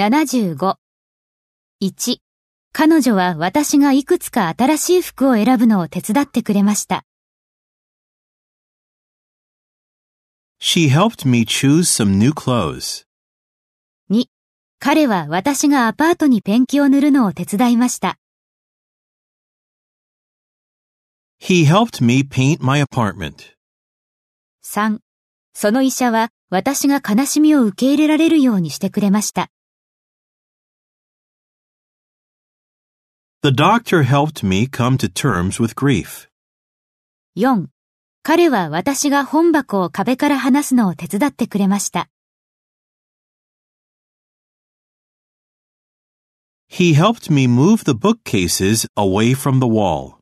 75。1. 彼女は私がいくつか新しい服を選ぶのを手伝ってくれました。She helped me choose some new clothes. 2. 彼は私がアパートにペンキを塗るのを手伝いました。He helped me paint my apartment. 3. その医者は私が悲しみを受け入れられるようにしてくれました。The doctor helped me come to terms with grief. 4. 彼は私が本箱を壁から離すのを手伝ってくれました。 He helped me move the bookcases away from the wall.